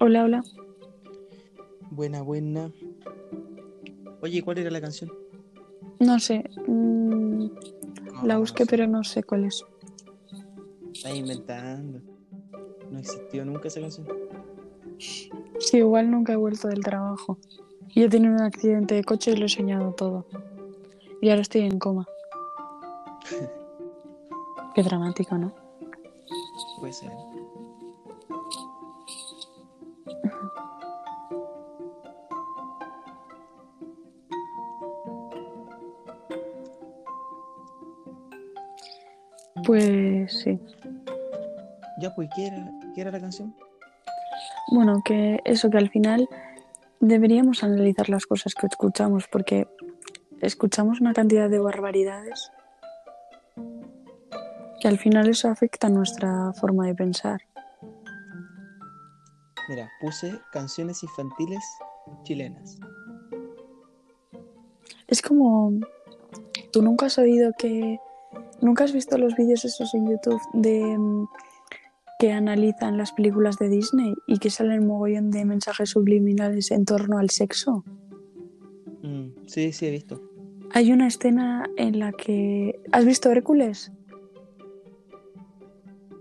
Hola, hola. Buena, buena. Oye, ¿cuál era la canción? No sé. mm, la No, busqué, pero no sé cuál es. Estás inventando. No existió nunca esa canción. Sí, igual nunca he vuelto del trabajo. Y he tenido un accidente de coche y lo he soñado todo. Y ahora estoy en coma. Qué dramático, ¿no? Puede ser. Pues sí. Ya, pues, ¿qué era, qué era la canción? Bueno, que eso, que al final deberíamos analizar las cosas que escuchamos, porque escuchamos una cantidad de barbaridades que al final eso afecta a nuestra forma de pensar. Mira, puse canciones infantiles chilenas. Es como, tú nunca has oído que, nunca has visto los vídeos esos en YouTube de mm, que analizan las películas de Disney y que salen mogollón de mensajes subliminales en torno al sexo. Mm, sí, sí, he visto. Hay una escena en la que, ¿has visto Hércules?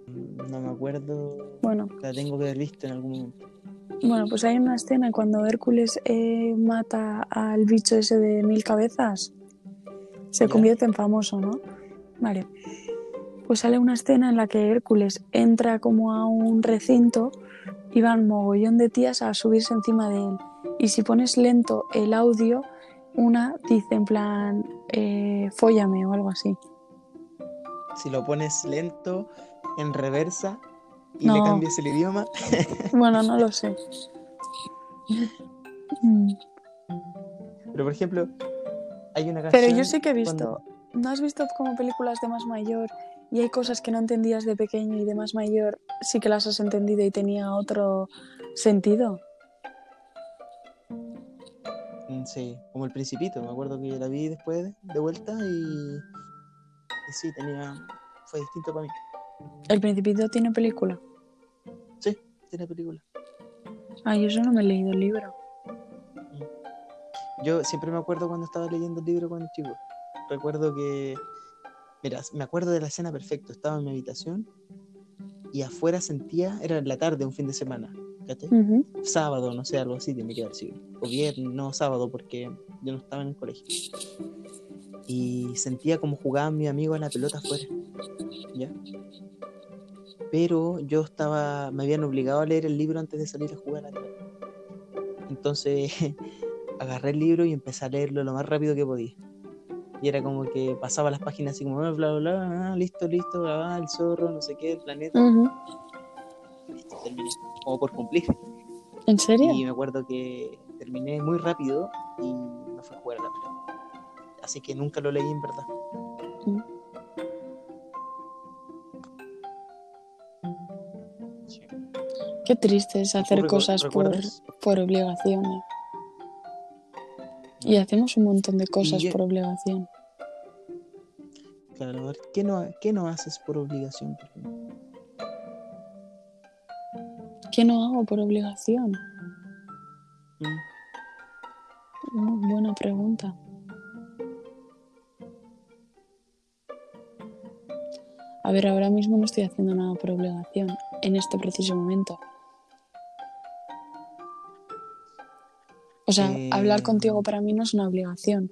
Mm, No me acuerdo. Bueno, La tengo que haber visto en algún momento. Bueno, pues hay una escena cuando Hércules eh, mata al bicho ese de mil cabezas. Se Ya. convierte en famoso, ¿no? Vale. Pues sale una escena en la que Hércules entra como a un recinto y van mogollón de tías a subirse encima de él. Y si pones lento el audio, una dice en plan, eh, fóllame o algo así. Si lo pones lento, en reversa, y le cambias el idioma, Bueno, no lo sé. Pero por ejemplo, hay una canción. Pero yo sí que he cuando- visto. ¿No has visto como películas de más mayor y hay cosas que no entendías de pequeño y de más mayor sí que las has entendido y tenía otro sentido? Mm, Sí, como el Principito. Me acuerdo que la vi después de, vuelta y, y sí, tenía. Fue distinto para mí. ¿El Principito tiene película? Sí, tiene película. Ay, yo no me he leído el libro. Yo siempre me acuerdo cuando estaba leyendo el libro cuando chico. Recuerdo que. Mira, me acuerdo de la escena perfecto. Estaba en mi habitación y afuera sentía. Era en la tarde, un fin de semana. ¿cachai? Ujú. Sábado, no sé, algo así, tiene que haber sido. O viernes, no sábado, porque yo no estaba en el colegio. Y sentía como jugaban mis amigos a la pelota afuera. ¿Ya? Pero yo estaba, me habían obligado a leer el libro antes de salir a jugar a la pelota. Entonces agarré el libro y empecé a leerlo lo más rápido que podía. Y era como que pasaba las páginas así como bla bla bla, bla, ah, listo, listo, bla, bla, el zorro, no sé qué, el planeta. Listo, terminé. Como por cumplir. ¿En serio? Y me acuerdo que terminé muy rápido y me fui a jugar a la pelota. Así que nunca lo leí en verdad. Mm. Qué triste es hacer ¿Tú recu- cosas por, por obligación. ¿eh? Y hacemos un montón de cosas yo- por obligación. ¿Qué no, qué no haces por obligación? por ejemplo? ¿Qué no hago por obligación? Mm, Muy buena pregunta. A ver, ahora mismo no estoy haciendo nada por obligación, en este preciso momento. O sea, Eh, hablar contigo para mí no es una obligación.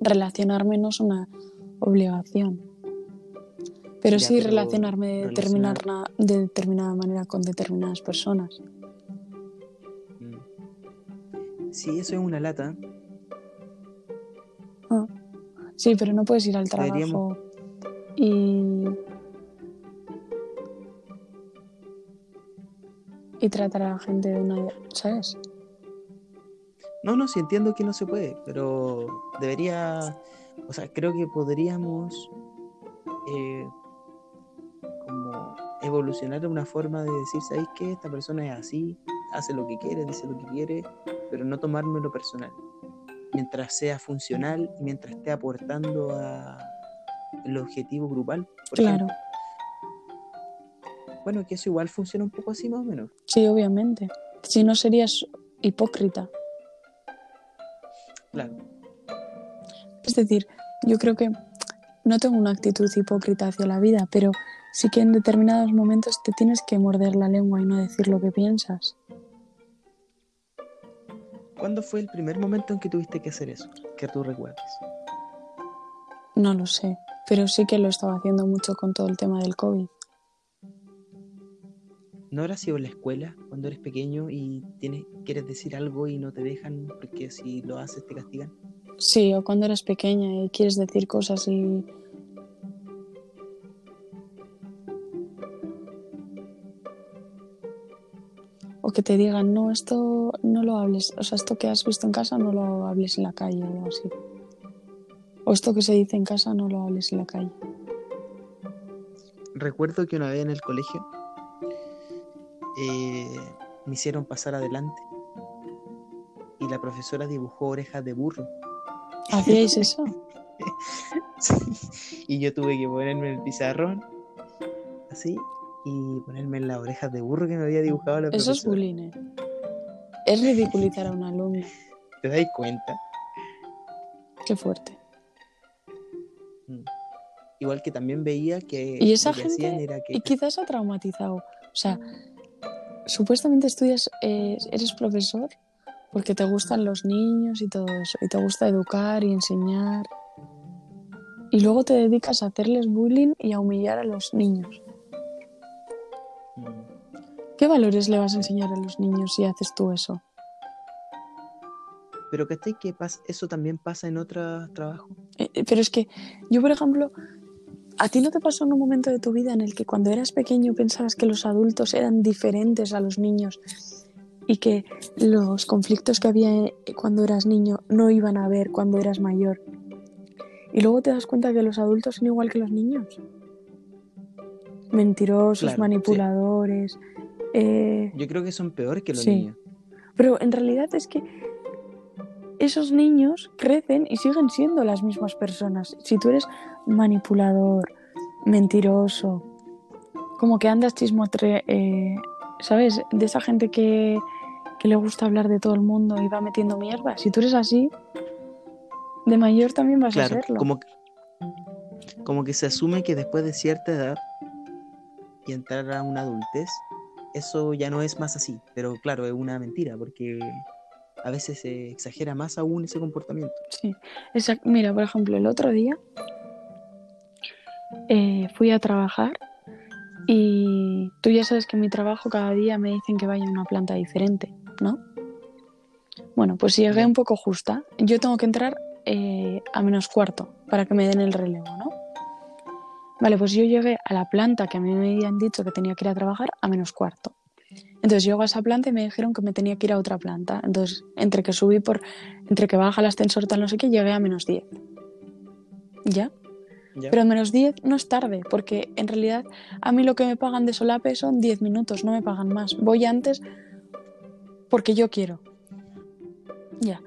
Relacionarme no es una obligación. Pero Ya, sí pero relacionarme de, relacionar- determinar- de determinada manera con determinadas personas. mm. Sí, eso es una lata. Sí, pero no puedes ir al Deberíamos- trabajo y. y tratar a la gente de una. ¿Sabes? No, no, sí entiendo que no se puede, pero debería, o sea, creo que podríamos eh, como evolucionar una forma de decir, ¿sabéis qué? Esta persona es así, hace lo que quiere, dice lo que quiere, pero no tomármelo personal. Mientras sea funcional y mientras esté aportando a el objetivo grupal. por Claro. ejemplo. Bueno, que eso igual funciona un poco así más o menos. Sí, obviamente. Si no serías hipócrita. Claro. Es decir, yo creo que no tengo una actitud hipócrita hacia la vida, pero sí que en determinados momentos te tienes que morder la lengua y no decir lo que piensas. ¿Cuándo fue el primer momento en que tuviste que hacer eso? Que tú recuerdes. No lo sé, pero sí que lo estaba haciendo mucho con todo el tema del COVID. ¿No habrá sido en la escuela cuando eres pequeño y tienes, quieres decir algo y no te dejan porque si lo haces te castigan? Sí, o cuando eres pequeña y quieres decir cosas y... O que te digan, no, esto no lo hables, o sea, esto que has visto en casa no lo hables en la calle o así. O esto que se dice en casa no lo hables en la calle. Recuerdo que una vez en el colegio eh, me hicieron pasar adelante y la profesora dibujó orejas de burro. ¿Hacíais eso? Sí, Y yo tuve que ponerme el pizarrón, así, y ponerme en las orejas de burro que me había dibujado la Eso es profesora. bullying. ¿eh? Es ridiculizar a un alumno. ¿Te dais cuenta? Qué fuerte. Mm. Igual que también veía que Y esa que gente, era que y quizás ha traumatizado. O sea, supuestamente estudias, eh, eres profesor porque te gustan los niños y todo eso, y te gusta educar y enseñar. Y luego te dedicas a hacerles bullying y a humillar a los niños. ¿Qué valores le vas a enseñar a los niños si haces tú eso? Pero que eso también pasa en otros trabajos. Eh, eh, Pero es que yo, por ejemplo, ¿a ti no te pasó en un momento de tu vida en el que cuando eras pequeño pensabas que los adultos eran diferentes a los niños y que los conflictos que había eh, cuando eras niño no iban a haber cuando eras mayor? Y luego te das cuenta que los adultos son igual que los niños. Mentirosos, Claro, sí. manipuladores. eh, Yo creo que son peores que los Sí. niños. pero en realidad es que esos niños crecen y siguen siendo las mismas personas. Si tú eres manipulador, mentiroso, como que andas chismotre, eh, ¿sabes? De esa gente que, que le gusta hablar de todo el mundo y va metiendo mierda. Si tú eres así, de mayor también vas a serlo. como, que- como que se asume que después de cierta edad y entrar a una adultez, eso ya no es más así. Pero claro, es una mentira, porque a veces se exagera más aún ese comportamiento. Sí, Mira, por ejemplo, el otro día eh, fui a trabajar y tú ya sabes que en mi trabajo cada día me dicen que vaya a una planta diferente, ¿no? Bueno, pues llegué un poco justa. Yo tengo que entrar eh, a menos cuarto para que me den el relevo, ¿no? Vale, pues yo llegué a la planta que a mí me habían dicho que tenía que ir a trabajar a menos cuarto. Entonces llego a esa planta y me dijeron que me tenía que ir a otra planta. Entonces, entre que subí por, entre que baja el ascensor tal no sé qué, llegué a menos 10. ¿Ya? ¿ya? Pero menos 10 no es tarde, porque en realidad a mí lo que me pagan de solape son 10 minutos, no me pagan más. Voy antes porque yo quiero. Ya.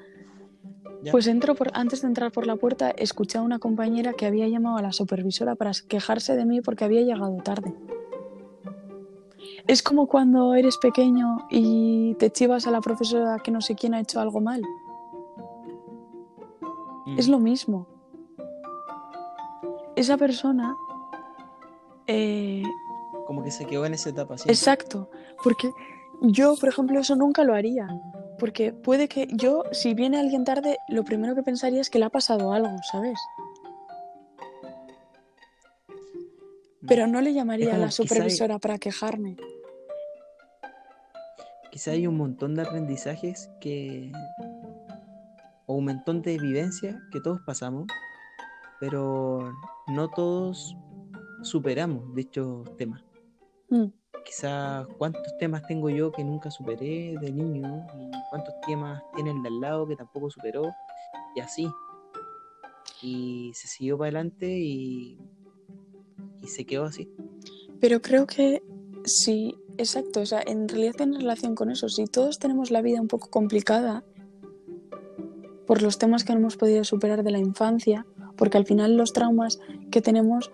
Ya. Pues entro por, antes de entrar por la puerta, escuché a una compañera que había llamado a la supervisora para quejarse de mí porque había llegado tarde. Es como cuando eres pequeño y te chivas a la profesora que no sé quién ha hecho algo mal. Mm. Es lo mismo. Esa persona. eh, Como que se quedó en esa etapa. ¿sí? exacto. Porque yo, por ejemplo, eso nunca lo haría. Porque puede que yo, si viene alguien tarde, lo primero que pensaría es que le ha pasado algo, ¿sabes? Mm. Pero no le llamaría a la hay- supervisora para quejarme. Quizá hay un montón de aprendizajes que. o un montón de vivencias que todos pasamos, pero no todos superamos dichos temas. Mm, Quizá cuántos temas tengo yo que nunca superé de niño y cuántos temas tiene el de al lado que tampoco superó y así. Y se siguió para adelante y, y se quedó así. Pero creo que sí, exacto. O sea, en realidad tiene relación con eso. Si todos tenemos la vida un poco complicada por los temas que no hemos podido superar de la infancia, porque al final los traumas que tenemos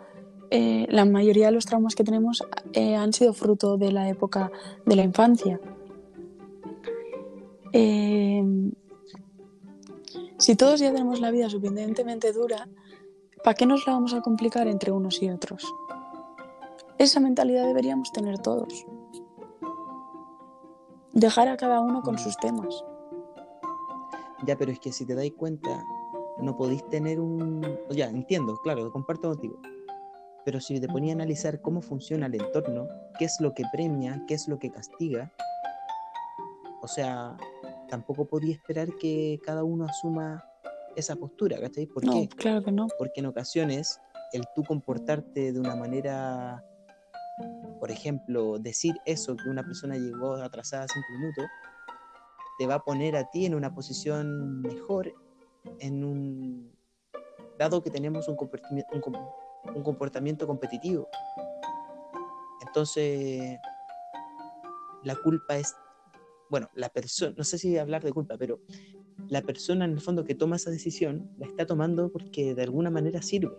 eh, la mayoría de los traumas que tenemos eh, han sido fruto de la época de la infancia. Eh, si todos ya tenemos la vida suficientemente dura, ¿para qué nos la vamos a complicar entre unos y otros? Esa mentalidad deberíamos tener todos. Dejar a cada uno con sus temas. Ya, pero es que si te dais cuenta, no podéis tener un... Ya, entiendo, claro, comparto contigo. Pero si te ponía a analizar cómo funciona el entorno, qué es lo que premia, qué es lo que castiga, o sea, tampoco podía esperar que cada uno asuma esa postura, ¿cachai? ¿Por no, qué? claro que no. Porque en ocasiones el tú comportarte de una manera, por ejemplo, decir eso, que una persona llegó atrasada cinco minutos, te va a poner a ti en una posición mejor, en un dado que tenemos un comportamiento, un, un comportamiento competitivo. Entonces, la culpa es, bueno, la persona, no sé si hablar de culpa, pero la persona en el fondo que toma esa decisión la está tomando porque de alguna manera sirve.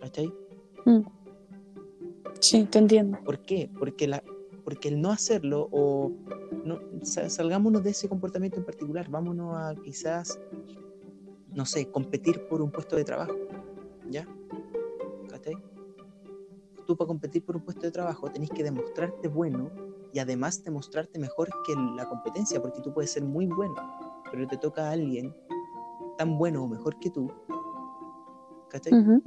¿Cachai? Mm. Sí, te entiendo. ¿Por qué? Porque, la, porque el no hacerlo o no, salgámonos de ese comportamiento en particular, vámonos a quizás, no sé, competir por un puesto de trabajo, ¿ya? ¿Cachai? Tú para competir por un puesto de trabajo tenés que demostrarte bueno y además demostrarte mejor que la competencia, porque tú puedes ser muy bueno, pero te toca a alguien tan bueno o mejor que tú, ¿cachai? Uh -huh.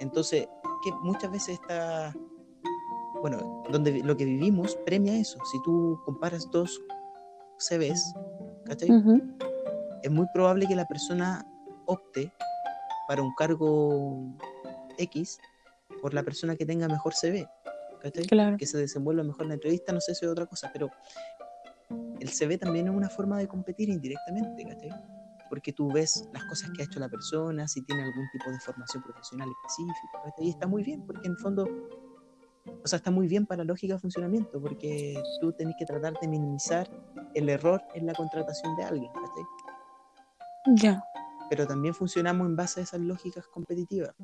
Entonces, que muchas veces está bueno, donde lo que vivimos premia eso. Si tú comparas dos CVs, ¿cachai? Uh -huh. Es muy probable que la persona opte para un cargo X por la persona que tenga mejor CV. Claro. Que se desenvuelva mejor en la entrevista, no sé si es otra cosa, pero el CV también es una forma de competir indirectamente, ¿cachai? Porque tú ves las cosas que ha hecho la persona, si tiene algún tipo de formación profesional específica, ¿cachai? Y está muy bien, porque en el fondo o sea, está muy bien para la lógica de funcionamiento, porque tú tenés que tratar de minimizar el error en la contratación de alguien, ¿cachai? Ya. Pero también funcionamos en base a esas lógicas competitivas.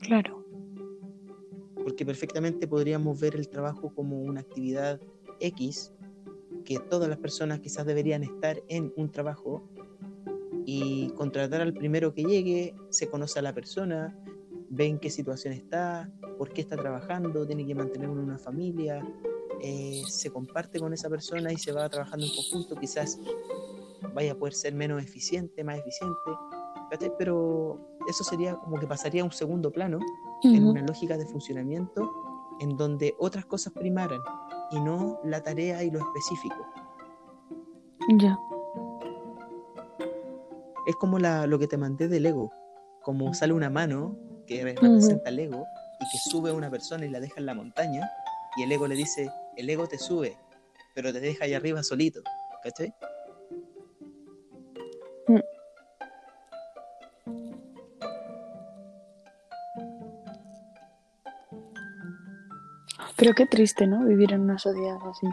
Claro. Porque perfectamente podríamos ver el trabajo como una actividad X, que todas las personas quizás deberían estar en un trabajo y contratar al primero que llegue, se conoce a la persona, ve en qué situación está, por qué está trabajando, tiene que mantener una familia, eh, se comparte con esa persona y se va trabajando en conjunto, quizás vaya a poder ser menos eficiente, más eficiente, ¿cachai? pero eso sería como que pasaría a un segundo plano uh -huh. en una lógica de funcionamiento en donde otras cosas primaran y no la tarea y lo específico. Ya. Es como la, lo que te mandé del ego, como sale una mano que representa el ego y que sube a una persona y la deja en la montaña y el ego le dice, el ego te sube, pero te deja ahí arriba solito, ¿cachai? Mm. Pero qué triste, ¿no? Vivir en una sociedad así.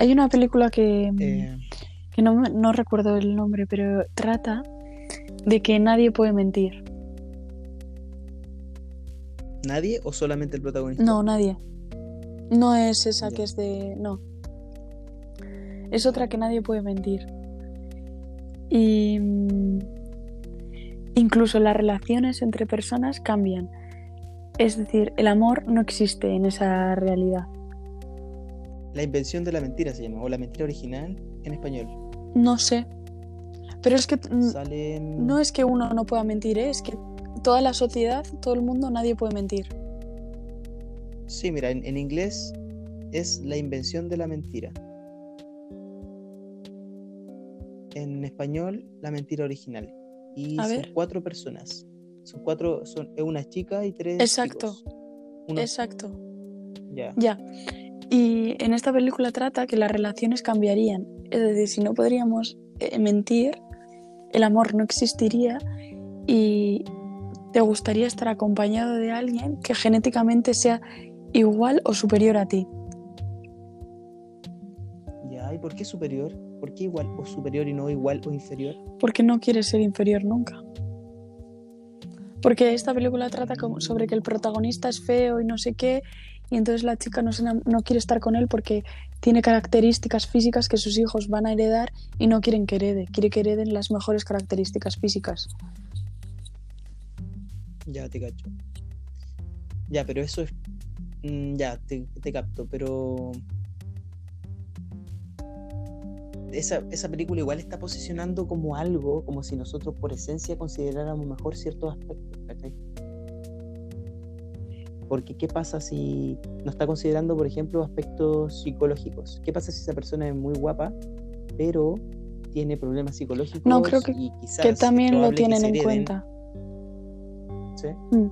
Hay una película que, Eh, que no, no recuerdo el nombre, pero trata de que nadie puede mentir. ¿Nadie o solamente el protagonista? No, nadie. No es esa que es de... No. Es otra que nadie puede mentir. Y... mm, Incluso las relaciones entre personas cambian. Es decir, el amor no existe en esa realidad. La invención de la mentira se llama, o la mentira original en español. No sé. Pero es que Salen... no es que uno no pueda mentir, ¿eh? es que toda la sociedad, todo el mundo, nadie puede mentir. Sí, mira, en, en inglés es la invención de la mentira. En español, la mentira original. Y A son ver. cuatro personas. Son cuatro, son una chica y tres. Exacto. Exacto. Ya. Ya. Y en esta película trata que las relaciones cambiarían. Es decir, si no podríamos eh, mentir, el amor no existiría y te gustaría estar acompañado de alguien que genéticamente sea igual o superior a ti. Ya, ¿y por qué superior? ¿Por qué igual o superior y no igual o inferior? Porque no quieres ser inferior nunca. Porque esta película trata como sobre que el protagonista es feo y no sé qué, y entonces la chica no, se no quiere estar con él porque tiene características físicas que sus hijos van a heredar y no quieren que herede, quiere que hereden las mejores características físicas. Ya, te cacho. Ya, pero eso es... mm, ya, te, capto, pero... Esa, esa película igual está posicionando como algo, como si nosotros por esencia consideráramos mejor ciertos aspectos. Porque ¿qué pasa si no está considerando, por ejemplo, aspectos psicológicos? ¿Qué pasa si esa persona es muy guapa, pero tiene problemas psicológicos? No, creo que- y quizás Que también lo tienen en cuenta. ¿Sí? Mm.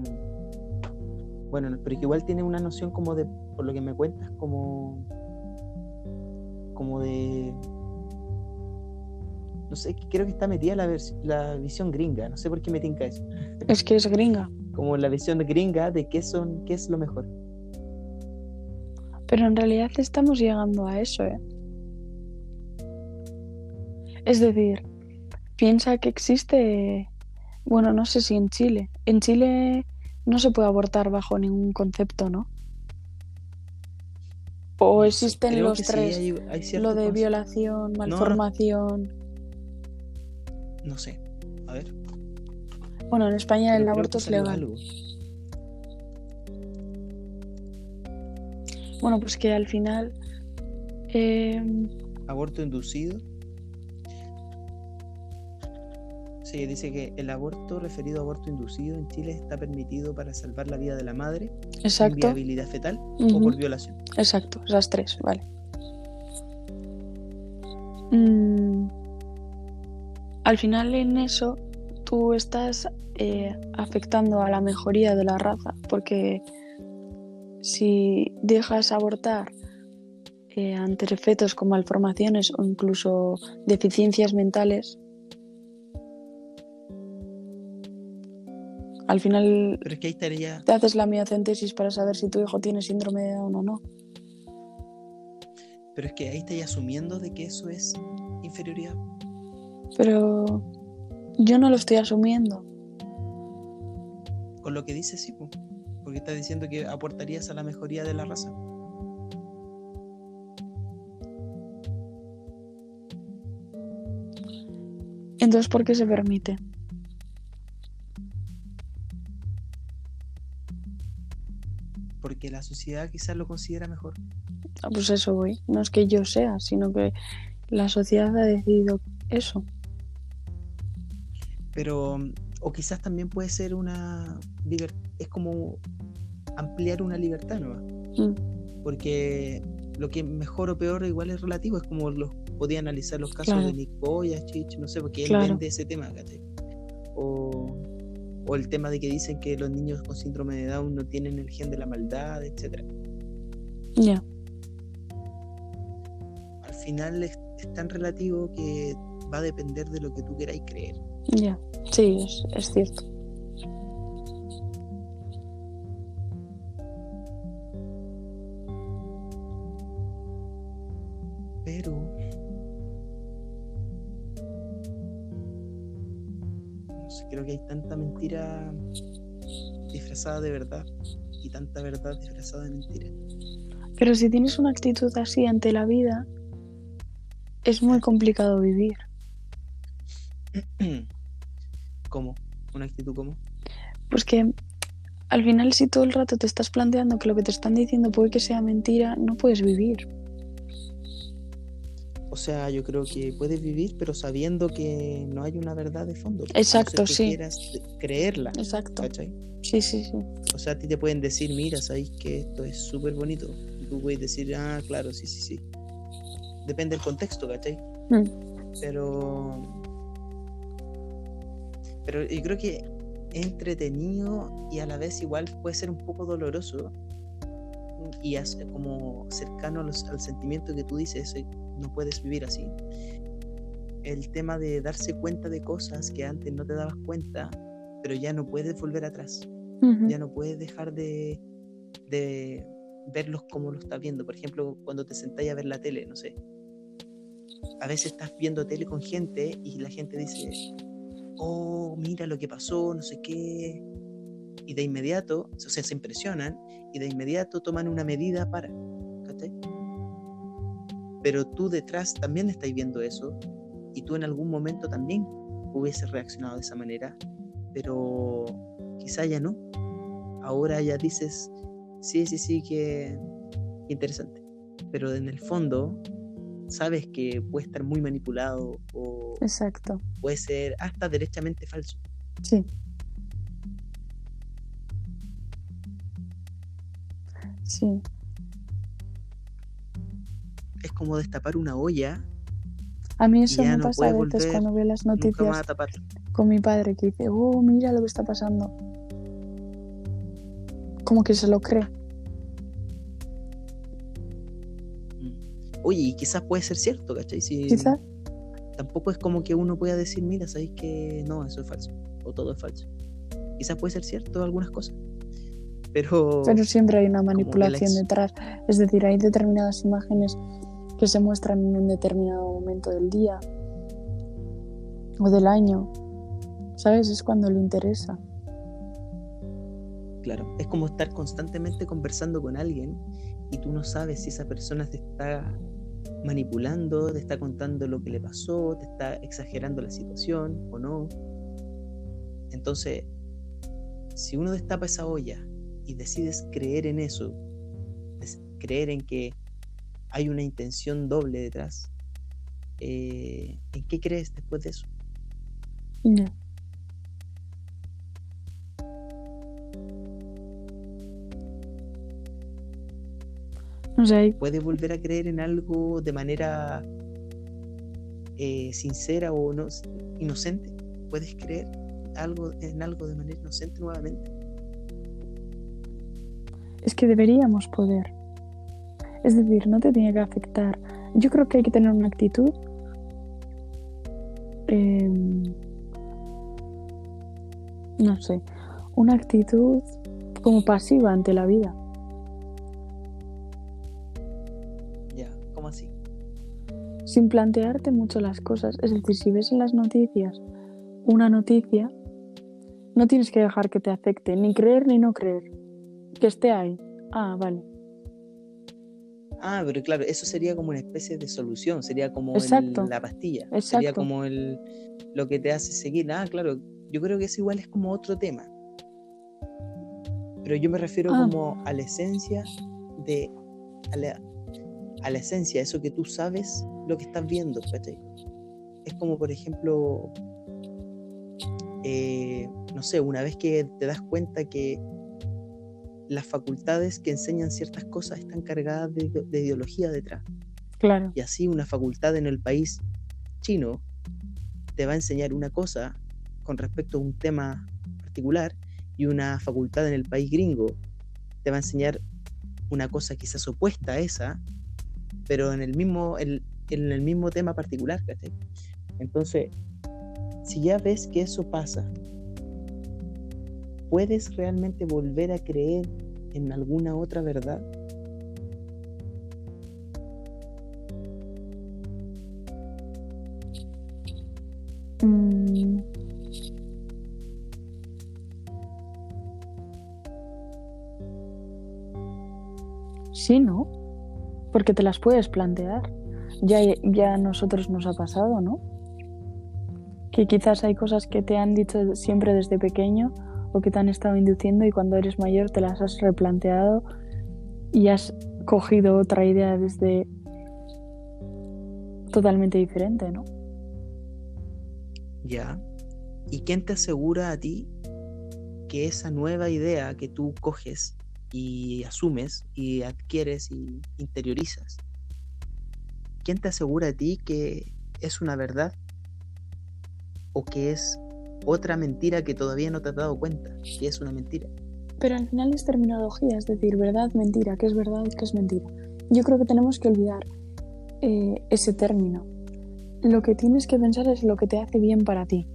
Mm. Bueno, no, pero que igual tiene una noción como de, por lo que me cuentas, como. como de. No sé, creo que está metida la, la visión gringa, no sé por qué me tinca eso. Es que es gringa. Como la visión gringa de qué son, qué es lo mejor. Pero en realidad estamos llegando a eso, ¿eh? Es decir, piensa que existe, bueno, no sé si en Chile. En Chile no se puede abortar bajo ningún concepto, ¿no? O existen creo los sí, tres, hay- hay ciertos lo de violación, no. malformación. No sé, a ver. Bueno, en España el aborto es legal. algo. Bueno, pues que al final eh, Aborto inducido. Sí, dice que el aborto referido a aborto inducido en Chile está permitido para salvar la vida de la madre, exacto, inviabilidad fetal o por violación. exacto, esas tres, vale. Mm, al final en eso tú estás eh, afectando a la mejoría de la raza, porque si dejas abortar eh, ante efectos como malformaciones o incluso deficiencias mentales, al final estaría, te haces la miocentesis para saber si tu hijo tiene síndrome de Down o no. pero es que ahí estaría asumiendo de que eso es inferioridad. Pero yo no lo estoy asumiendo. Con lo que dice sí, po. porque está diciendo que aportarías a la mejoría de la raza. Entonces, ¿por qué se permite? Porque la sociedad quizás lo considera mejor. Ah, Pues eso voy. No es que yo sea, sino que la sociedad ha decidido eso. Pero, o quizás también puede ser una es como ampliar una libertad nueva. Mm, Porque lo que es mejor o peor igual es relativo, es como los podía analizar los casos Claro. de Nick Vujicic, no sé, porque él Claro. vende ese tema, ¿cachai? O, o el tema de que dicen que los niños con síndrome de Down no tienen el gen de la maldad, etcétera. Ya. Al final es, es tan relativo que va a depender de lo que tú queráis creer. Ya. Sí, es, es cierto. Pero no sé, creo que hay tanta mentira disfrazada de verdad y tanta verdad disfrazada de mentira. Pero si tienes una actitud así ante la vida, es muy complicado vivir. Que al final si todo el rato te estás planteando que lo que te están diciendo puede que sea mentira, no puedes vivir. O sea, yo creo que puedes vivir, pero sabiendo que no hay una verdad de fondo. Exacto, no sí. quieras creerla. Exacto. ¿cachai? Sí, sí, sí. O sea, a ti te pueden decir, mira, sabéis que esto es súper bonito. Y tú puedes decir, ah, claro, sí, sí, sí. Depende del contexto, ¿cachai? Mm. Pero. Pero yo creo que entretenido y a la vez igual puede ser un poco doloroso. Y as- como cercano los- al sentimiento que tú dices, no puedes vivir así. el tema de darse cuenta de cosas que antes no te dabas cuenta, pero ya no puedes volver atrás. Ya no puedes dejar de, de verlos como lo estás viendo. Por ejemplo, cuando te sentáis a ver la tele, no sé. A veces estás viendo tele con gente y la gente dice, oh, mira lo que pasó, no sé qué. Y de inmediato, o sea, se impresionan y de inmediato toman una medida para. Pero tú detrás también estás viendo eso y tú en algún momento también hubieses reaccionado de esa manera, pero quizá ya no. Ahora ya dices, sí, sí, sí, que interesante. Pero en el fondo sabes que puede estar muy manipulado o Exacto. puede ser hasta derechamente falso. Sí. Sí. Es como destapar una olla, A mí eso me no pasa a veces cuando veo las noticias con mi padre que dice, oh, mira lo que está pasando. Como que se lo cree. Oye, y quizás puede ser cierto, ¿cachai? Si Quizás. Tampoco es como que uno pueda decir, mira, sabéis que no, eso es falso, o todo es falso. Quizás puede ser cierto algunas cosas, pero, Pero siempre hay una manipulación detrás. Es decir, hay determinadas imágenes que se muestran en un determinado momento del día o del año. ¿Sabes? Es cuando le interesa. claro, es como estar constantemente conversando con alguien y tú no sabes si esa persona te está manipulando, te está contando lo que le pasó, te está exagerando la situación o no. Entonces, si uno destapa esa olla y decides creer en eso, creer en que hay una intención doble detrás, eh, ¿en qué crees después de eso? No sé, hay- ¿Puedes volver a creer en algo de manera eh, sincera o no, inocente? ¿Puedes creer algo en algo de manera inocente nuevamente? es que deberíamos poder. Es decir, no te tiene que afectar. Yo creo que hay que tener una actitud em, no sé, una actitud como pasiva ante la vida. Sin plantearte mucho las cosas. Es decir, si ves en las noticias una noticia, no tienes que dejar que te afecte, ni creer ni no creer. Que esté ahí. Ah, vale. Ah, pero claro, eso sería como una especie de solución, sería como el- Exacto. la pastilla, sería como el, lo que te hace seguir. Ah, claro, yo creo que eso igual es como otro tema. Pero yo me refiero Ah. como a la esencia de, a la, a la esencia, eso que tú sabes lo que estás viendo, ¿cachai? Es como, por ejemplo, eh, no sé, una vez que te das cuenta que las facultades que enseñan ciertas cosas están cargadas de, de ideología detrás. Claro. Y así una facultad en el país chino te va a enseñar una cosa con respecto a un tema particular y una facultad en el país gringo te va a enseñar una cosa quizás opuesta a esa, pero en el mismo, en, en el mismo tema particular. ¿cachai? Entonces, si ya ves que eso pasa, ¿puedes realmente volver a creer en alguna otra verdad? Mm. Sí, ¿no? Porque te las puedes plantear. Ya, ya a nosotros nos ha pasado, ¿no? Que quizás hay cosas que te han dicho siempre desde pequeño o que te han estado induciendo y cuando eres mayor te las has replanteado y has cogido otra idea desde totalmente diferente, ¿no? Ya. ¿Y quién te asegura a ti que esa nueva idea que tú coges y asumes y adquieres y interiorizas, quién te asegura a ti que es una verdad o que es otra mentira que todavía no te has dado cuenta que es una mentira? Pero al final es terminología, es decir, verdad, mentira, qué es verdad y qué es mentira. Yo creo que tenemos que olvidar eh, ese término lo que tienes que pensar es lo que te hace bien para ti.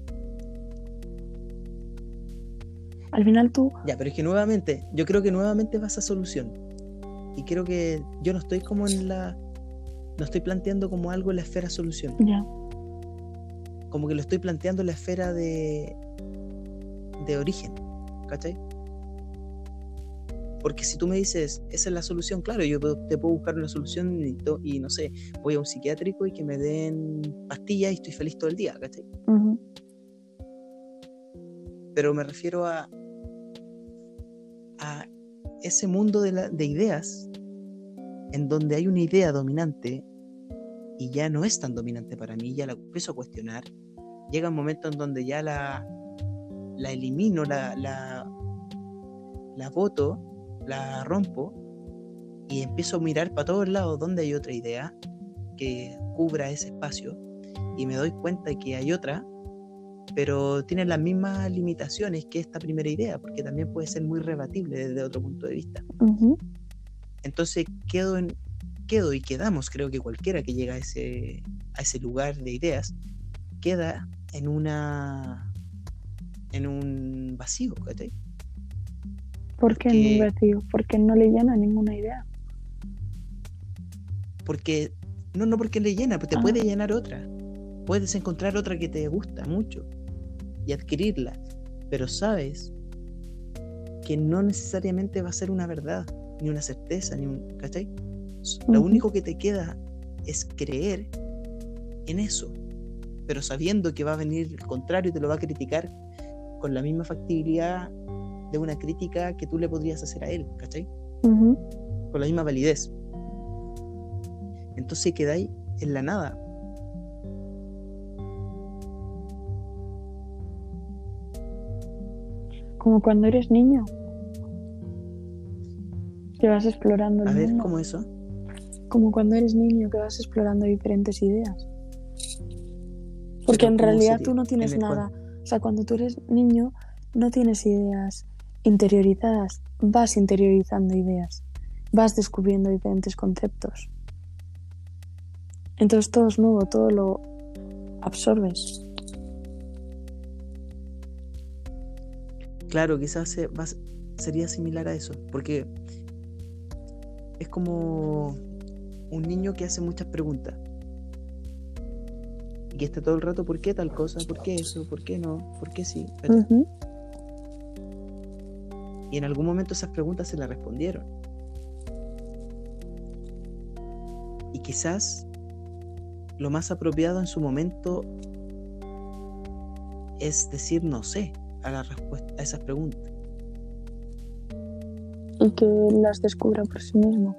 Al final tú... Ya, pero es que nuevamente, yo creo que nuevamente vas a solución. Y creo que yo no estoy como en la... No estoy planteando como algo en la esfera solución. Ya. Como que lo estoy planteando en la esfera de... de origen. ¿Cachai? Porque si tú me dices, esa es la solución, claro, yo te puedo buscar una solución y, y, no sé, voy a un psiquiátrico y que me den pastillas y estoy feliz todo el día, ¿cachai? Pero me refiero a, ese mundo de ideas en donde hay una idea dominante y ya no es tan dominante para mí, ya la empiezo a cuestionar. Llega un momento en donde ya la, la elimino, la, la, la voto la rompo y empiezo a mirar para todos lados donde hay otra idea que cubra ese espacio y me doy cuenta de que hay otra, pero tiene las mismas limitaciones que esta primera idea, porque también puede ser muy rebatible desde otro punto de vista. Entonces quedo, en, quedo y quedamos, creo que cualquiera que llega a ese, a ese lugar de ideas, queda en una en un vacío, ¿Por qué en un vacío? Porque no le llena ninguna idea. Porque, no, no porque le llena, te ah. puede llenar otra. Puedes encontrar otra que te gusta mucho y adquirirla, pero sabes que no necesariamente va a ser una verdad, ni una certeza, ni un. ¿Cachai? Lo único que te queda es creer en eso, pero sabiendo que va a venir el contrario y te lo va a criticar con la misma factibilidad de una crítica que tú le podrías hacer a él, ¿cachai? Con la misma validez. Entonces quedáis en la nada. Como cuando eres niño. Que vas explorando el A ver, ¿cómo eso? Como cuando eres niño que vas explorando diferentes ideas. Porque en realidad tú no tienes nada. O sea, cuando tú eres niño no tienes ideas interiorizadas, vas interiorizando ideas, vas descubriendo diferentes conceptos. Entonces todo es nuevo, todo lo absorbes. Claro, quizás sería similar a eso, porque es como un niño que hace muchas preguntas. Y que está todo el rato, ¿por qué tal cosa? ¿Por qué eso? ¿Por qué no? ¿Por qué sí? Y en algún momento esas preguntas se las respondieron. Y quizás lo más apropiado en su momento es decir no sé a la respuesta a esas preguntas. Y que las descubra por sí mismo.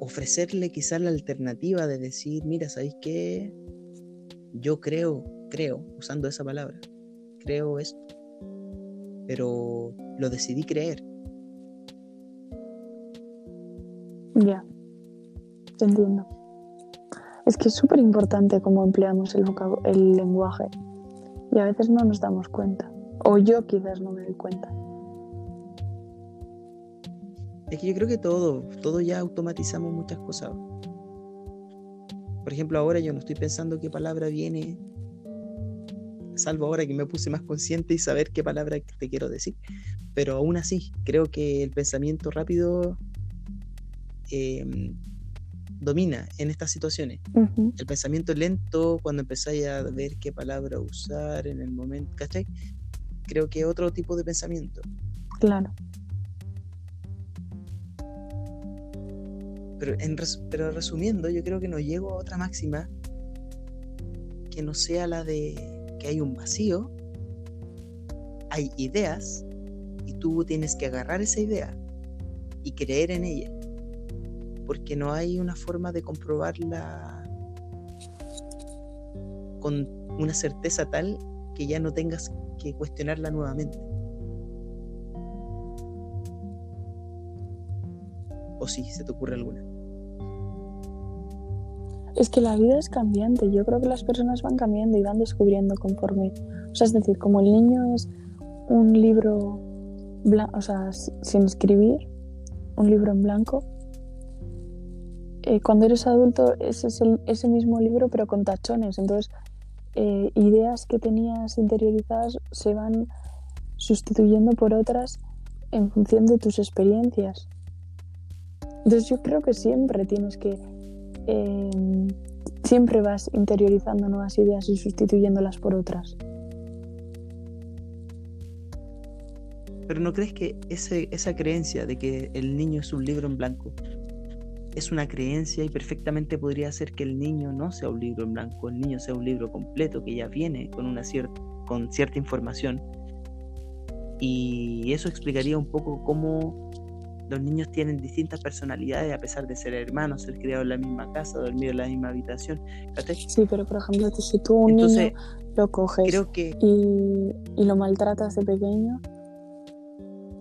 Ofrecerle quizás la alternativa de decir, mira, ¿sabéis qué? Yo creo, creo, usando esa palabra, creo esto pero lo decidí creer. Ya, te entiendo. Es que es súper importante cómo empleamos el, el lenguaje y a veces no nos damos cuenta. O yo quizás no me doy cuenta. Es que yo creo que todo, todo ya automatizamos muchas cosas. Por ejemplo, ahora yo no estoy pensando qué palabra viene salvo ahora que me puse más consciente y saber qué palabra te quiero decir. Pero aún así, creo que el pensamiento rápido em, domina en estas situaciones. El pensamiento lento, cuando empezáis a ver qué palabra usar en el momento, ¿cachai? Creo que otro tipo de pensamiento. Claro. Pero, en pero resumiendo, yo creo que no llego a otra máxima que no sea la de que hay un vacío, hay ideas y tú tienes que agarrar esa idea y creer en ella, porque no hay una forma de comprobarla con una certeza tal que ya no tengas que cuestionarla nuevamente. ¿O si se te ocurre alguna? Es que la vida es cambiante. Yo creo que las personas van cambiando y van descubriendo conforme. O sea, es decir, como el niño es un libro, o sea, sin escribir, un libro en blanco, eh, cuando eres adulto ese es el- ese mismo libro pero con tachones. Entonces, eh, ideas que tenías interiorizadas se van sustituyendo por otras en función de tus experiencias. Entonces yo creo que siempre tienes que... eh, siempre vas interiorizando nuevas ideas y sustituyéndolas por otras. Pero ¿no crees que ese, esa creencia de que el niño es un libro en blanco es una creencia y perfectamente podría ser que el niño no sea un libro en blanco, el niño sea un libro completo que ya viene con, una con cierta información? Y eso explicaría un poco cómo los niños tienen distintas personalidades a pesar de ser hermanos, ser criados en la misma casa, dormir en la misma habitación. Sí, pero por ejemplo, si tú un Entonces, niño lo coges creo que y, y lo maltratas de pequeño,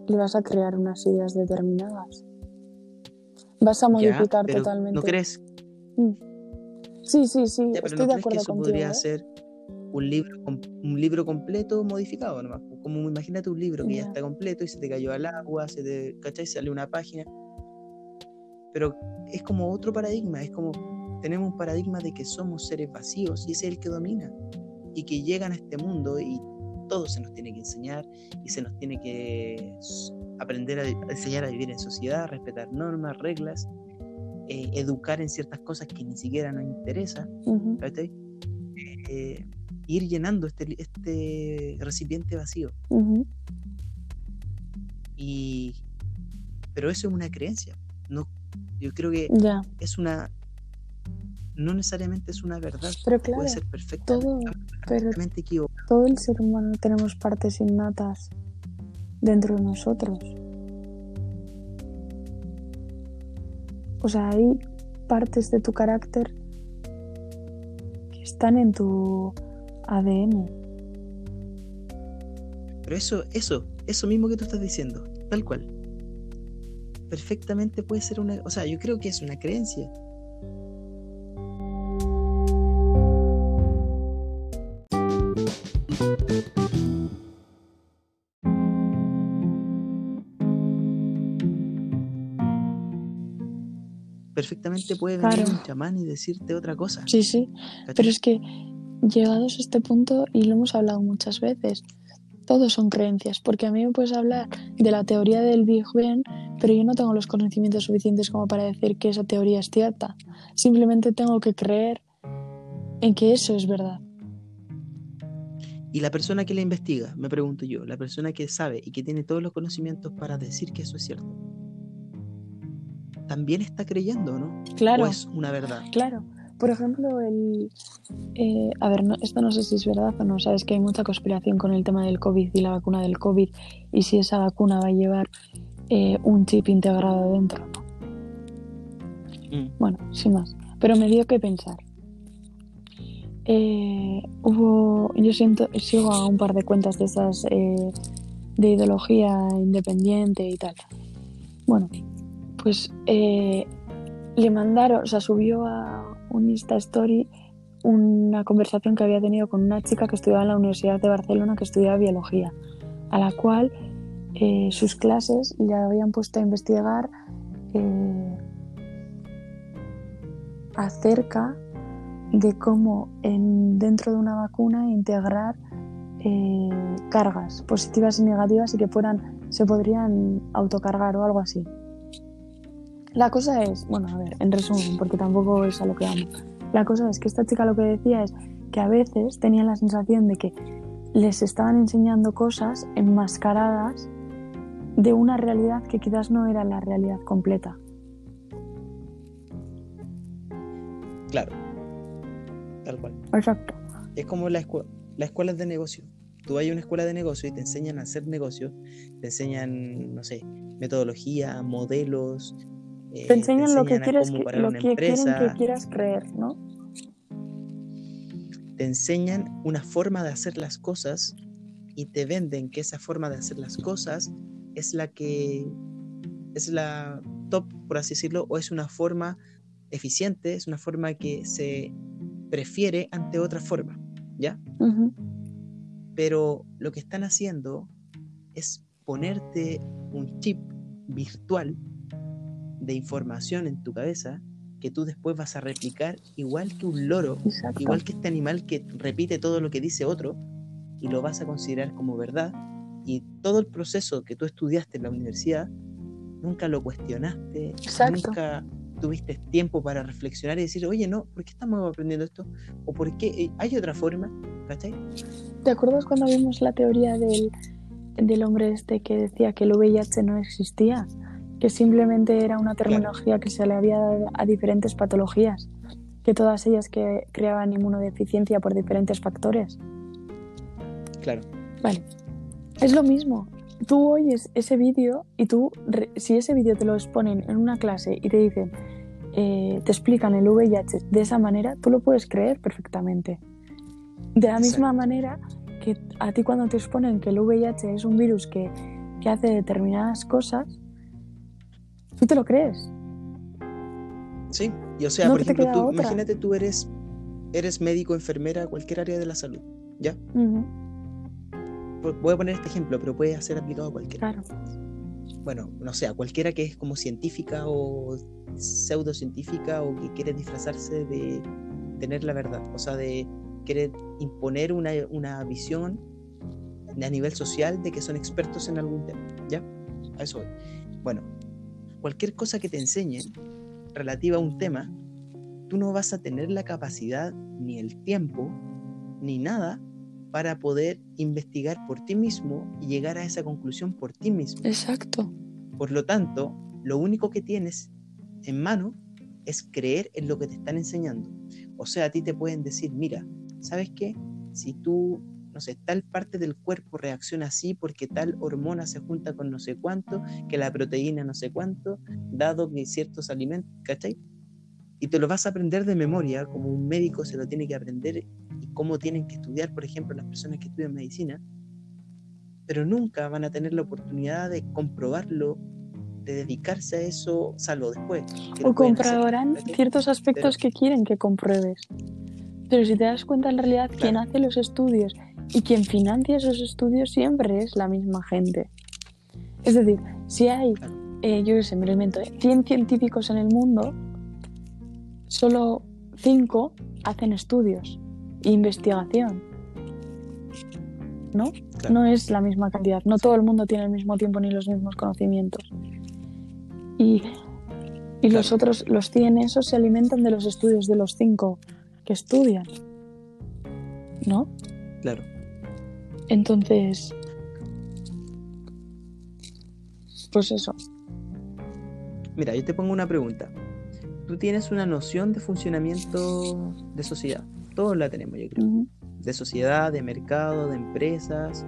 le vas a crear unas ideas determinadas. Vas a modificar totalmente. ¿no crees, Mm. Sí, sí, sí, ya, pero estoy ¿no de crees que acuerdo eso contigo. podría ¿eh? ser un libro, un libro completo modificado nomás? Como imagínate un libro que ya Ya. está completo y se te cayó al agua, se te, ¿cachai? Sale una página. Pero es como otro paradigma, es como tenemos un paradigma de que somos seres vacíos y ese es el que domina. Y que llegan a este mundo y todo se nos tiene que enseñar y se nos tiene que aprender a, enseñar a vivir en sociedad, respetar normas, reglas, eh, educar en ciertas cosas que ni siquiera nos interesan. Eh, ir llenando este, este recipiente vacío. Y, pero eso es una creencia. No, yo creo que Ya, es una. No necesariamente es una verdad. pero claro, Puede ser perfectamente, todo, pero equivocado. todo el ser humano tenemos partes innatas dentro de nosotros. O sea, hay partes de tu carácter que están en tu ADN. Pero eso, eso, eso mismo que tú estás diciendo, tal cual. Perfectamente puede ser una. O sea, yo creo que es una creencia. Perfectamente puede venir Claro. un chamán y decirte otra cosa. Sí, sí, ¿cachai? pero es que llegados a este punto, y lo hemos hablado muchas veces, todos son creencias, porque a mí me puedes hablar de la teoría del Big Bang, pero yo no tengo los conocimientos suficientes como para decir que esa teoría es cierta. Simplemente tengo que creer en que eso es verdad. Y la persona que la investiga, me pregunto yo, la persona que sabe y que tiene todos los conocimientos para decir que eso es cierto, también está creyendo, ¿no? Claro, O es una verdad. claro. Por ejemplo, el... eh, a ver, no, esto no sé si es verdad o no. Sabes que hay mucha conspiración con el tema del COVID y la vacuna del COVID y si esa vacuna va a llevar eh, un chip integrado dentro. ¿no? Mm. Bueno, sin más. Pero me dio que pensar. Eh, hubo, yo siento, sigo a un par de cuentas de esas eh, de ideología independiente y tal. Bueno, pues eh, le mandaron, o sea, subió a un Insta Story una conversación que había tenido con una chica que estudiaba en la Universidad de Barcelona, que estudiaba biología, a la cual eh, sus clases le habían puesto a investigar eh, acerca de cómo en, dentro de una vacuna integrar cargas positivas y negativas y que se podrían autocargar o algo así. La cosa es, bueno, a ver, en resumen, porque tampoco es a lo que vamos. La cosa es que esta chica lo que decía es que a veces tenían la sensación de que les estaban enseñando cosas enmascaradas de una realidad que quizás no era la realidad completa. Claro. Tal cual. Exacto. Es como la escuela, las escuelas de negocio. Tú vas a una escuela de negocio y te enseñan a hacer negocios, te enseñan, no sé, metodología, modelos. Eh, Te enseñan lo que quieres que, lo que quieren que quieras creer, ¿no? te enseñan una forma de hacer las cosas y te venden que esa forma de hacer las cosas es la que es la top, por así decirlo, o es una forma eficiente, es una forma que se prefiere ante otra forma, ¿ya? Pero lo que están haciendo es ponerte un chip virtual de información en tu cabeza que tú después vas a replicar igual que un loro, Exacto. igual que este animal que repite todo lo que dice otro y lo vas a considerar como verdad y todo el proceso que tú estudiaste en la universidad nunca lo cuestionaste, Exacto. nunca tuviste tiempo para reflexionar y decir, oye, no, ¿por qué estamos aprendiendo esto? ¿O por qué eh, hay otra forma? ¿Cachai? ¿Te acuerdas cuando vimos la teoría del, del hombre este que decía que el VIH no existía? Que simplemente era una terminología que se le había dado a diferentes patologías, que todas ellas que creaban inmunodeficiencia por diferentes factores. Claro, Vale, es lo mismo. Tú oyes ese vídeo y tú, si ese vídeo te lo exponen en una clase y te dicen, eh, te explican el VIH de esa manera, tú lo puedes creer perfectamente. De la misma manera que a ti cuando te exponen que el VIH es un virus que, que hace determinadas cosas, tú te lo crees. sí. Y o sea, No por ejemplo, tú, otra. imagínate tú eres, eres médico, enfermera, cualquier área de la salud, ¿ya? Ujú, Vo- Voy a poner este ejemplo, pero puede ser aplicado a cualquiera. claro, bueno, no sé, a cualquiera que es como científica o pseudocientífica o que quiere disfrazarse de tener la verdad, o sea, de querer imponer una, una visión a nivel social de que son expertos en algún tema, ¿ya? A eso voy. Bueno, cualquier cosa que te enseñen relativa a un tema, tú no vas a tener la capacidad, ni el tiempo, ni nada para poder investigar por ti mismo y llegar a esa conclusión por ti mismo. exacto. Por lo tanto, lo único que tienes en mano es creer en lo que te están enseñando. O sea, a ti te pueden decir, mira, ¿sabes qué? Si tú, no sé, tal parte del cuerpo reacciona así porque tal hormona se junta con no sé cuánto, que la proteína no sé cuánto, dado que ciertos alimentos, ¿cachai? Y te lo vas a aprender de memoria, como un médico se lo tiene que aprender y cómo tienen que estudiar, por ejemplo, las personas que estudian medicina, pero nunca van a tener la oportunidad de comprobarlo, de dedicarse a eso, salvo después. O hacer, comprobarán ¿cachai? ciertos aspectos que quieren que compruebes. Pero si te das cuenta, en realidad, quien Claro. hace los estudios y quien financia esos estudios siempre es la misma gente. Es decir, si hay, eh, yo qué sé, me lo invento, eh, 100 científicos en el mundo, solo 5 hacen estudios e investigación. ¿No? Claro. No es la misma cantidad. No todo el mundo tiene el mismo tiempo ni los mismos conocimientos. Y, y los otros, los 100 esos se alimentan de los estudios de los 5 que estudian. ¿No? Claro. Entonces, pues eso. Mira, yo te pongo una pregunta. Tú tienes una noción de funcionamiento de sociedad. Todos la tenemos, yo creo. De sociedad, de mercado, de empresas,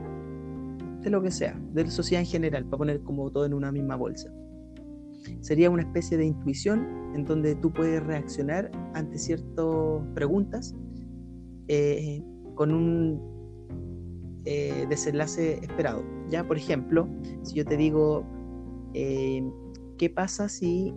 de lo que sea, de la sociedad en general, para poner como todo en una misma bolsa. Sería una especie de intuición en donde tú puedes reaccionar ante ciertas preguntas eh, con un eh, desenlace esperado. Ya, por ejemplo, si yo te digo, eh, ¿qué pasa si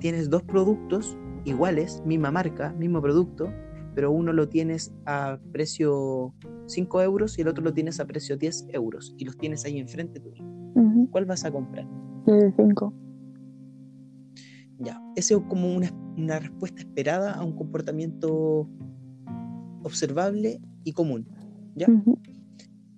tienes dos productos iguales, misma marca, mismo producto, pero uno lo tienes a precio 5 euros y el otro lo tienes a precio 10 euros y los tienes ahí enfrente tuyo? ¿Cuál vas a comprar? De 5. Ya, ese es como una, una respuesta esperada a un comportamiento observable y común. ¿Ya?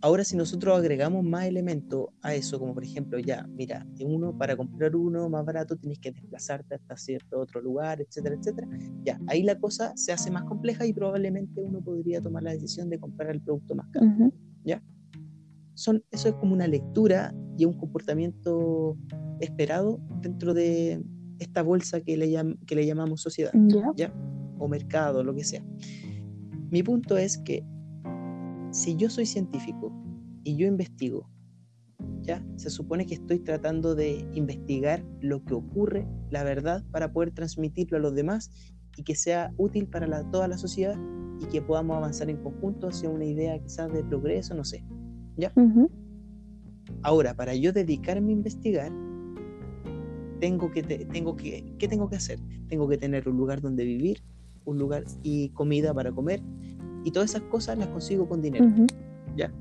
Ahora, si nosotros agregamos más elementos a eso, como por ejemplo, ya, mira, uno, para comprar uno más barato tienes que desplazarte hasta cierto otro lugar, etcétera, etcétera. Ya, ahí la cosa se hace más compleja y probablemente uno podría tomar la decisión de comprar el producto más caro. Son, eso es como una lectura y un comportamiento esperado dentro de esta bolsa que le, llam- que le llamamos sociedad. Ya. ¿ya? O mercado, lo que sea. Mi punto es que si yo soy científico y yo investigo, ¿ya? Se supone que estoy tratando de investigar lo que ocurre, la verdad, para poder transmitirlo a los demás y que sea útil para la- toda la sociedad y que podamos avanzar en conjunto hacia una idea quizás de progreso, no sé. Ujú. Ahora, para yo dedicarme a investigar, tengo que, te- tengo que, ¿qué tengo que hacer? Tengo que tener un lugar donde vivir, un lugar y comida para comer, y todas esas cosas las consigo con dinero. Ujú. ¿Ya?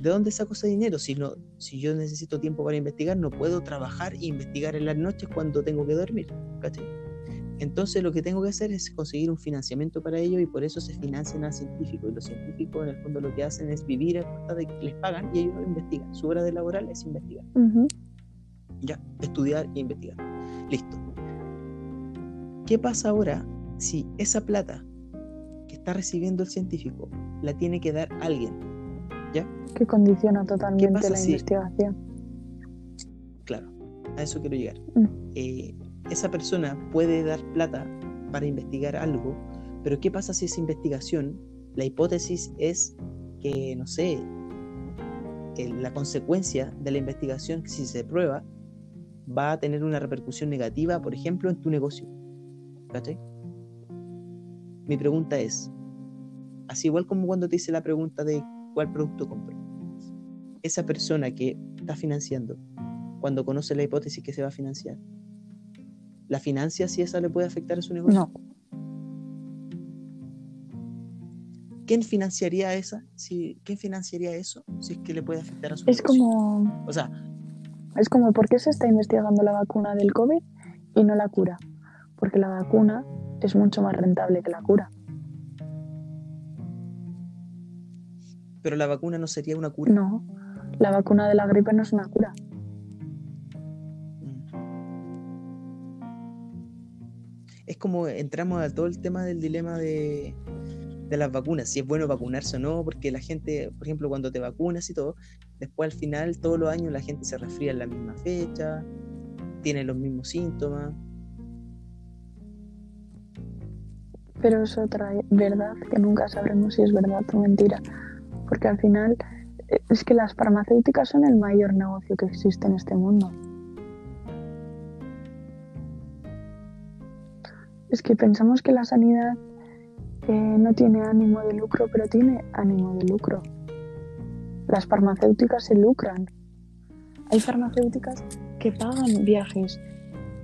¿De dónde saco ese dinero? Si, no, si yo necesito tiempo para investigar, no puedo trabajar e investigar en las noches cuando tengo que dormir. ¿cachai? Entonces lo que tengo que hacer es conseguir un financiamiento para ello y por eso se financian a científicos. Y los científicos en el fondo lo que hacen es vivir a costa de que les pagan y ellos investigan. Su hora de laboral es investigar. Ujú. Ya, estudiar e investigar. Listo. ¿Qué pasa ahora si esa plata que está recibiendo el científico la tiene que dar alguien? ¿Ya? Que condiciona totalmente la si- investigación. Claro, a eso quiero llegar. Mm. Eh, esa persona puede dar plata para investigar algo, pero ¿qué pasa si esa investigación, la hipótesis es que, no sé, que la consecuencia de la investigación, si se prueba, va a tener una repercusión negativa, por ejemplo, en tu negocio? ¿Cachai? Mi pregunta es, así igual como cuando te hice la pregunta de cuál producto compro, esa persona que está financiando, cuando conoce la hipótesis que se va a financiar, ¿la financia si esa le puede afectar a su negocio? No, ¿Quién financiaría esa? Si, ¿Quién financiaría eso si es que le puede afectar a su es negocio? como, O sea, es como, ¿por qué se está investigando la vacuna del COVID y no la cura? Porque la vacuna es mucho más rentable que la cura. pero la vacuna no sería una cura. No, la vacuna de la gripe no es una cura. Mm. Es como entramos a todo el tema del dilema de, de las vacunas, si es bueno vacunarse o no, porque la gente, por ejemplo, cuando te vacunas y todo, después al final, todos los años, la gente se resfría en la misma fecha, tiene los mismos síntomas. Pero es otra verdad que nunca sabremos si es verdad o mentira. Porque al final eh, es que las farmacéuticas son el mayor negocio que existe en este mundo. Es que pensamos que la sanidad eh, no tiene ánimo de lucro, pero tiene ánimo de lucro. Las farmacéuticas se lucran. Hay farmacéuticas que pagan viajes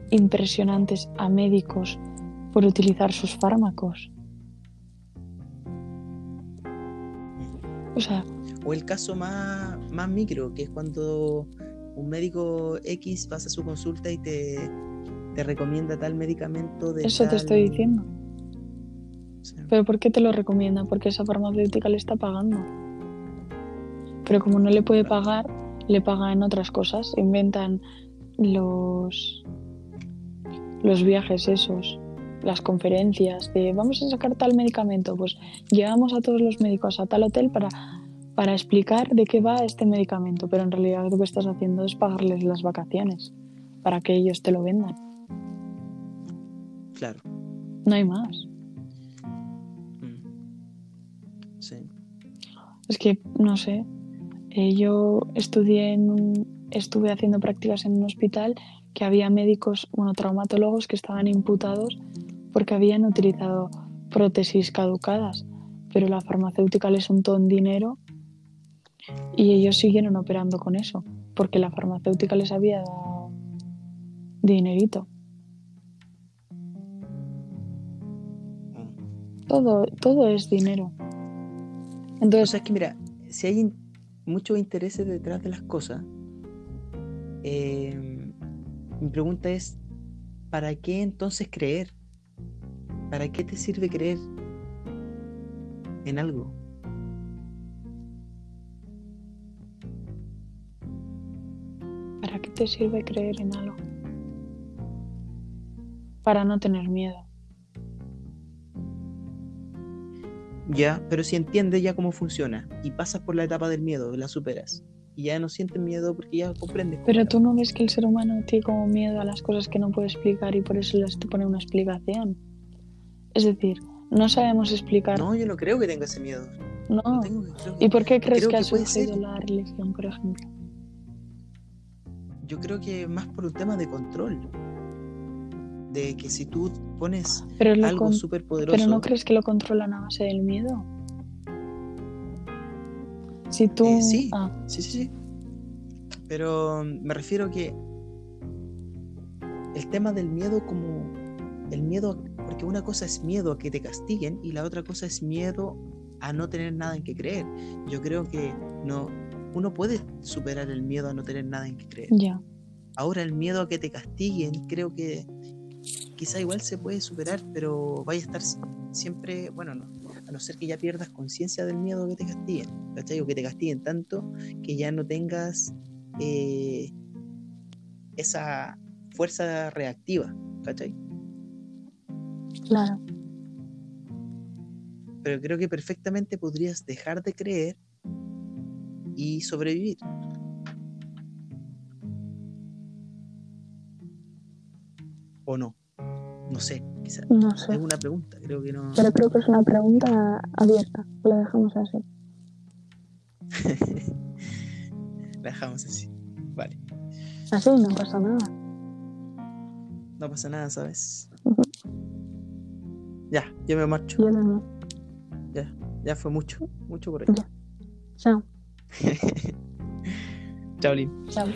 impresionantes a médicos por utilizar sus fármacos. O sea, O el caso más, más micro, que es cuando un médico X pasa su consulta y te, te recomienda tal medicamento de eso te estoy diciendo. Sí. ¿Pero por qué te lo recomienda? Porque esa farmacéutica le está pagando. Pero como no le puede pagar, le paga en otras cosas. Inventan los, los viajes esos, las conferencias de vamos a sacar tal medicamento. Pues llevamos a todos los médicos a tal hotel para, para explicar de qué va este medicamento. Pero en realidad lo que estás haciendo es pagarles las vacaciones para que ellos te lo vendan. Claro. No hay más. Mm. Sí. Es que, no sé, eh, yo estudié en un- estuve haciendo prácticas en un hospital que había médicos, bueno, traumatólogos que estaban imputados porque habían utilizado prótesis caducadas, pero la farmacéutica les untó en dinero y ellos siguieron operando con eso, porque la farmacéutica les había dado dinerito. Todo, todo es dinero. O Entonces, sea, es que mira, si hay muchos intereses detrás de las cosas, eh, mi pregunta es, ¿para qué entonces creer? ¿Para qué te sirve creer en algo? ¿Para qué te sirve creer en algo? Para no tener miedo. Ya, pero si entiendes ya cómo funciona y pasas por la etapa del miedo, la superas y ya no sientes miedo porque ya comprendes. Pero tú no ves que el ser humano tiene como miedo a las cosas que no puede explicar y por eso les te pone una explicación. Es decir, no sabemos explicar. No, yo no creo que tenga ese miedo. No. No tengo que- ¿Y por qué crees creo que ha que puede surgido ser. la religión, por ejemplo? Yo creo que más por un tema de control. De que si tú pones Pero, algo con- súper poderoso. pero no crees que lo controlan a base del miedo. Si tú. Eh, sí. Ah, Sí, sí, sí. Pero mm, me refiero que el tema del miedo como el miedo, porque una cosa es miedo a que te castiguen y la otra cosa es miedo a no tener nada en que creer. Yo creo que no, uno puede superar el miedo a no tener nada en que creer. ya. Ahora el miedo a que te castiguen, creo que, quizá igual se puede superar, pero vaya a estar si- siempre, bueno, no, a no ser que ya pierdas conciencia del miedo que te castiguen, ¿cachai? O que te castiguen tanto que ya no tengas eh, esa fuerza reactiva, ¿cachai? Claro. Pero creo que perfectamente podrías dejar de creer y sobrevivir. ¿O no? No sé, quizá No es sé. una pregunta, creo que no. Pero creo que es una pregunta abierta. La dejamos así. La dejamos así. Vale. Así no pasa nada. No pasa nada, ¿sabes? Ya, yo me marcho. Yo también. Ya, ya fue mucho, mucho por. Ya. Chao. Chao, Lin. Chao.